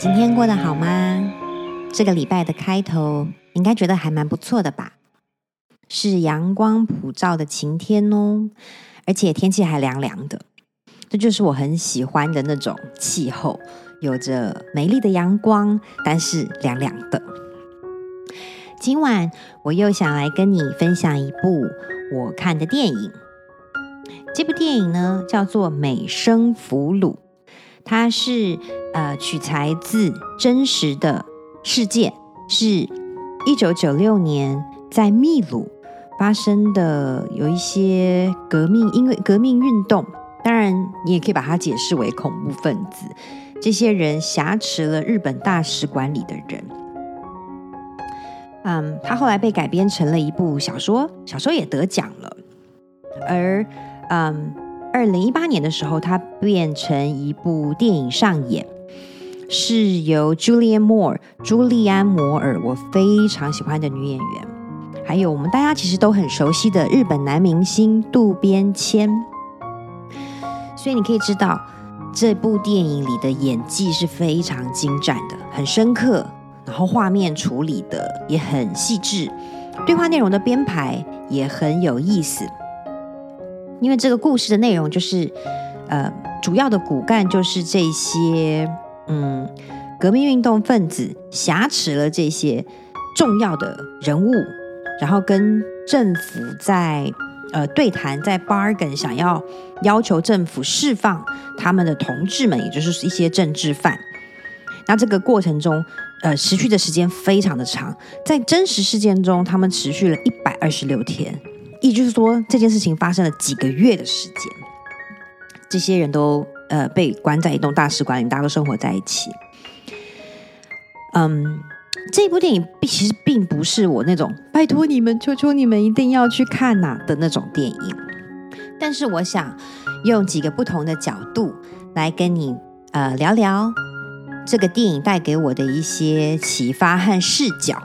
今天过得好吗？这个礼拜的开头应该觉得还蛮不错的吧？是阳光普照的晴天哦，而且天气还凉凉的，这就是我很喜欢的那种气候，有着美丽的阳光，但是凉凉的。今晚我又想来跟你分享一部我看的电影，这部电影呢叫做《美声俘虏》。它是呃取材自真实的事件，是一九九六年在秘鲁发生的，有一些革命，因为革命运动，当然你也可以把它解释为恐怖分子，这些人挟持了日本大使馆里的人。嗯，他后来被改编成了一部小说，小说也得奖了，而嗯。二零一八年的时候，它变成一部电影上演，是由 Julianne Moore 朱莉安·摩尔，我非常喜欢的女演员，还有我们大家其实都很熟悉的日本男明星渡边谦。所以你可以知道，这部电影里的演技是非常精湛的，很深刻，然后画面处理的也很细致，对话内容的编排也很有意思。因为这个故事的内容就是，呃，主要的骨干就是这些，嗯，革命运动分子挟持了这些重要的人物，然后跟政府在呃对谈，在 bargain，想要要求政府释放他们的同志们，也就是一些政治犯。那这个过程中，呃，持续的时间非常的长，在真实事件中，他们持续了一百二十六天。也就是说，这件事情发生了几个月的时间，这些人都呃被关在一栋大使馆里，大家都生活在一起。嗯，这部电影其实并不是我那种拜托你们、求求你们一定要去看呐、的那种电影，但是我想用几个不同的角度来跟你呃聊聊这个电影带给我的一些启发和视角。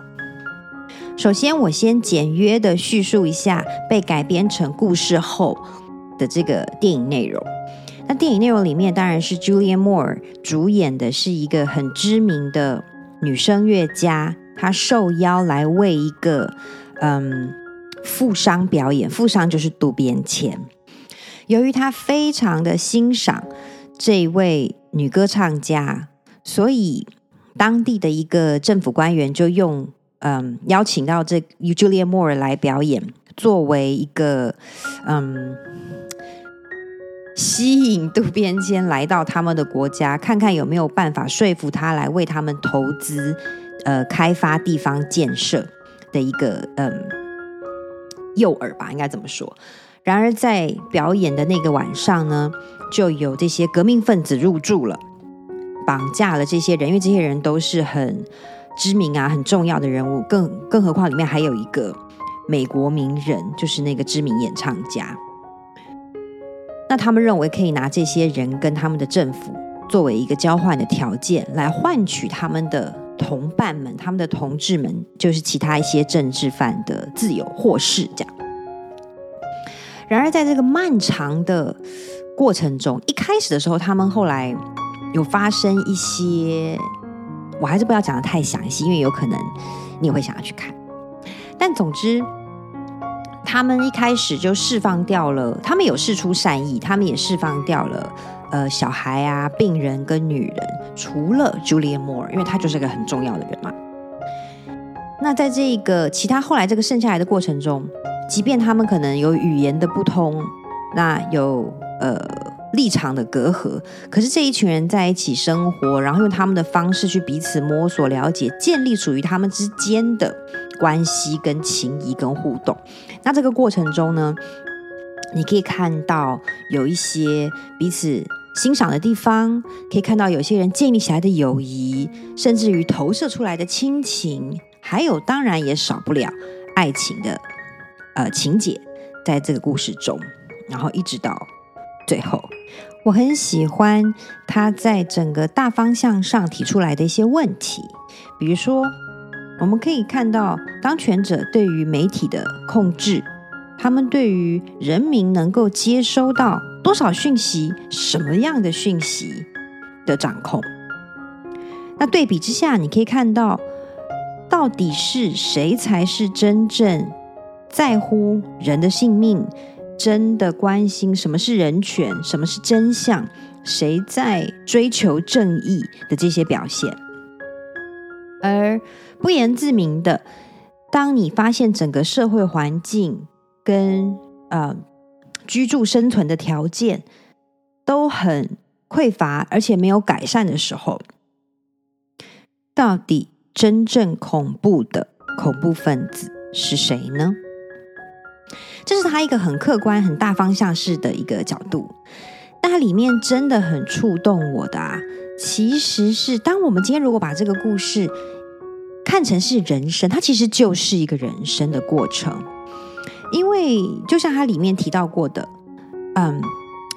首先，我先简约的叙述一下被改编成故事后的这个电影内容。那电影内容里面当然是 Julia Moore 主演的是一个很知名的女声乐家，她受邀来为一个嗯富商表演，富商就是渡边谦。由于她非常的欣赏这位女歌唱家，所以当地的一个政府官员就用。嗯，邀请到这 Julia Moore 来表演，作为一个嗯，吸引渡边谦来到他们的国家，看看有没有办法说服他来为他们投资，呃，开发地方建设的一个嗯诱饵吧，应该怎么说。然而，在表演的那个晚上呢，就有这些革命分子入住了，绑架了这些人，因为这些人都是很。知名啊，很重要的人物，更更何况里面还有一个美国名人，就是那个知名演唱家。那他们认为可以拿这些人跟他们的政府作为一个交换的条件，来换取他们的同伴们、他们的同志们，就是其他一些政治犯的自由获释。这样。然而，在这个漫长的过程中，一开始的时候，他们后来有发生一些。我还是不要讲得太详细，因为有可能你会想要去看。但总之，他们一开始就释放掉了，他们有释出善意，他们也释放掉了呃小孩啊、病人跟女人，除了 Julia Moore，因为他就是个很重要的人嘛。那在这个其他后来这个剩下来的过程中，即便他们可能有语言的不通，那有呃。立场的隔阂，可是这一群人在一起生活，然后用他们的方式去彼此摸索、了解，建立属于他们之间的关系、跟情谊、跟互动。那这个过程中呢，你可以看到有一些彼此欣赏的地方，可以看到有些人建立起来的友谊，甚至于投射出来的亲情，还有当然也少不了爱情的呃情节，在这个故事中，然后一直到。最后，我很喜欢他在整个大方向上提出来的一些问题，比如说，我们可以看到当权者对于媒体的控制，他们对于人民能够接收到多少讯息、什么样的讯息的掌控。那对比之下，你可以看到，到底是谁才是真正在乎人的性命，真的关心什么是人权，什么是真相，谁在追求正义的这些表现。而不言自明的，当你发现整个社会环境跟呃居住生存的条件都很匮乏，而且没有改善的时候，到底真正恐怖的恐怖分子是谁呢？这是他一个很客观、很大方向式的一个角度，但它里面真的很触动我的啊，其实是当我们今天如果把这个故事看成是人生，它其实就是一个人生的过程，因为就像它里面提到过的，嗯，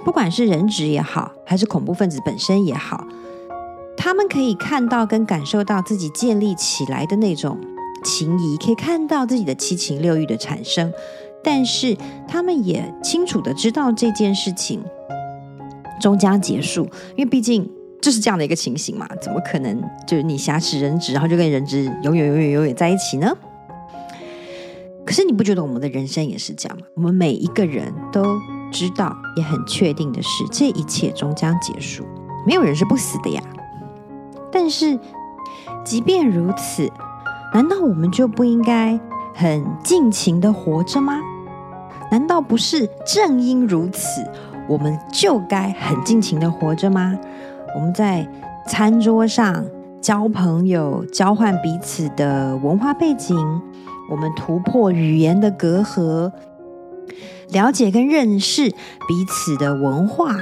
不管是人质也好，还是恐怖分子本身也好，他们可以看到跟感受到自己建立起来的那种情谊，可以看到自己的七情六欲的产生。但是他们也清楚的知道这件事情终将结束，因为毕竟就是这样的一个情形嘛，怎么可能就是你挟持人质，然后就跟人质永远永远永远在一起呢？可是你不觉得我们的人生也是这样吗？我们每一个人都知道，也很确定的是，这一切终将结束，没有人是不死的呀。但是即便如此，难道我们就不应该很尽情的活着吗？难道不是正因如此，我们就该很尽情的活着吗？我们在餐桌上交朋友，交换彼此的文化背景，我们突破语言的隔阂，了解跟认识彼此的文化。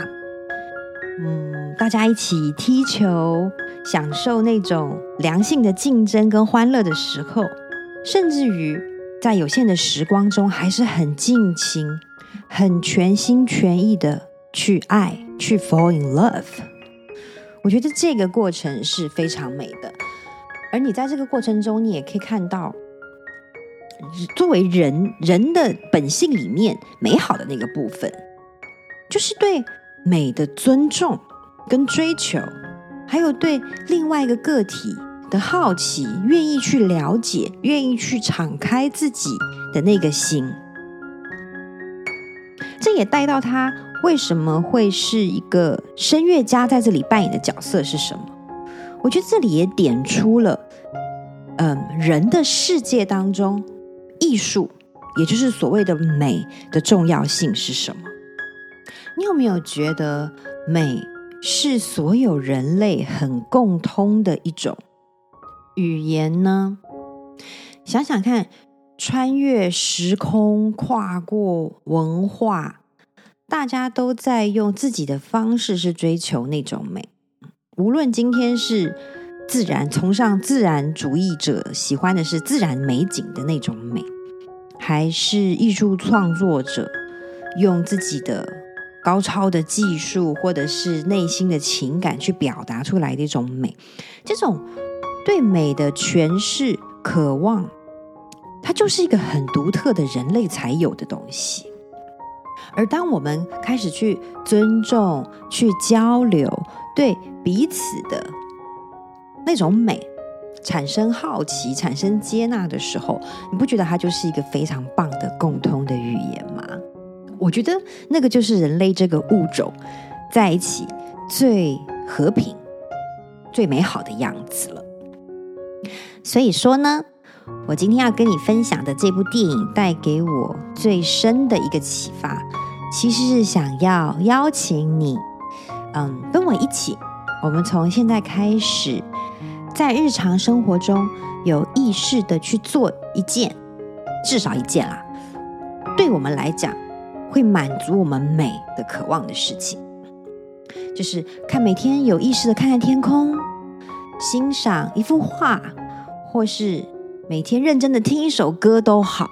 嗯，大家一起踢球，享受那种良性的竞争跟欢乐的时候。甚至于在有限的时光中，还是很尽情、很全心全意的去爱、去 fall in love。我觉得这个过程是非常美的。而你在这个过程中，你也可以看到，作为人人的本性里面美好的那个部分，就是对美的尊重跟追求，还有对另外一个个体。的好奇，愿意去了解，愿意去敞开自己的那个心，这也带到他为什么会是一个声乐家，在这里扮演的角色是什么？我觉得这里也点出了，嗯，人的世界当中，艺术，也就是所谓的美的重要性是什么？你有没有觉得美是所有人类很共通的一种？语言呢？想想看，穿越时空，跨过文化，大家都在用自己的方式去追求那种美。无论今天是自然，崇尚自然主义者喜欢的是自然美景的那种美，还是艺术创作者用自己的高超的技术或者是内心的情感去表达出来的一种美，这种。对美的诠释、渴望，它就是一个很独特的人类才有的东西。而当我们开始去尊重、去交流，对彼此的那种美产生好奇、产生接纳的时候，你不觉得它就是一个非常棒的共通的语言吗？我觉得那个就是人类这个物种在一起最和平、最美好的样子了。所以说呢，我今天要跟你分享的这部电影带给我最深的一个启发，其实是想要邀请你，嗯，跟我一起，我们从现在开始，在日常生活中有意识的去做一件，至少一件啦，对我们来讲会满足我们美的渴望的事情，就是看每天有意识的看看天空，欣赏一幅画。或是每天认真的听一首歌都好，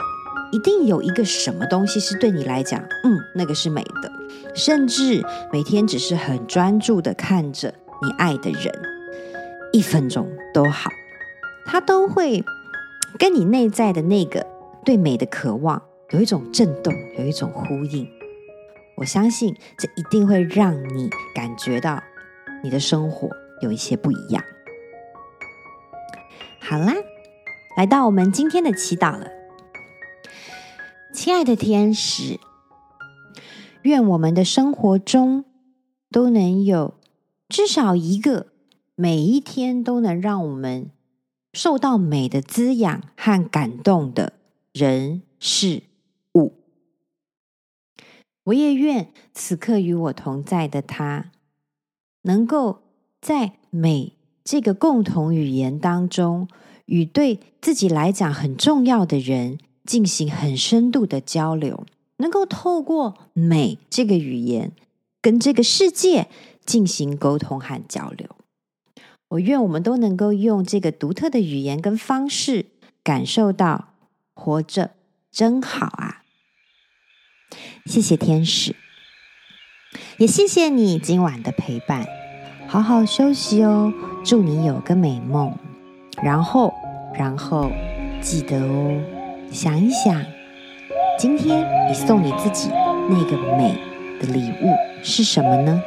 一定有一个什么东西是对你来讲，嗯，那个是美的。甚至每天只是很专注的看着你爱的人，一分钟都好，它都会跟你内在的那个对美的渴望有一种震动，有一种呼应。我相信这一定会让你感觉到你的生活有一些不一样。好啦，来到我们今天的祈祷了，亲爱的天使，愿我们的生活中都能有至少一个，每一天都能让我们受到美的滋养和感动的人事物。我也愿此刻与我同在的他，能够在美这个共同语言当中，与对自己来讲很重要的人进行很深度的交流，能够透过美这个语言跟这个世界进行沟通和交流。我愿我们都能够用这个独特的语言跟方式，感受到活着真好啊！谢谢天使，也谢谢你今晚的陪伴。好好休息哦，祝你有个美梦。然后，然后记得哦，想一想，今天你送你自己那个美的礼物是什么呢？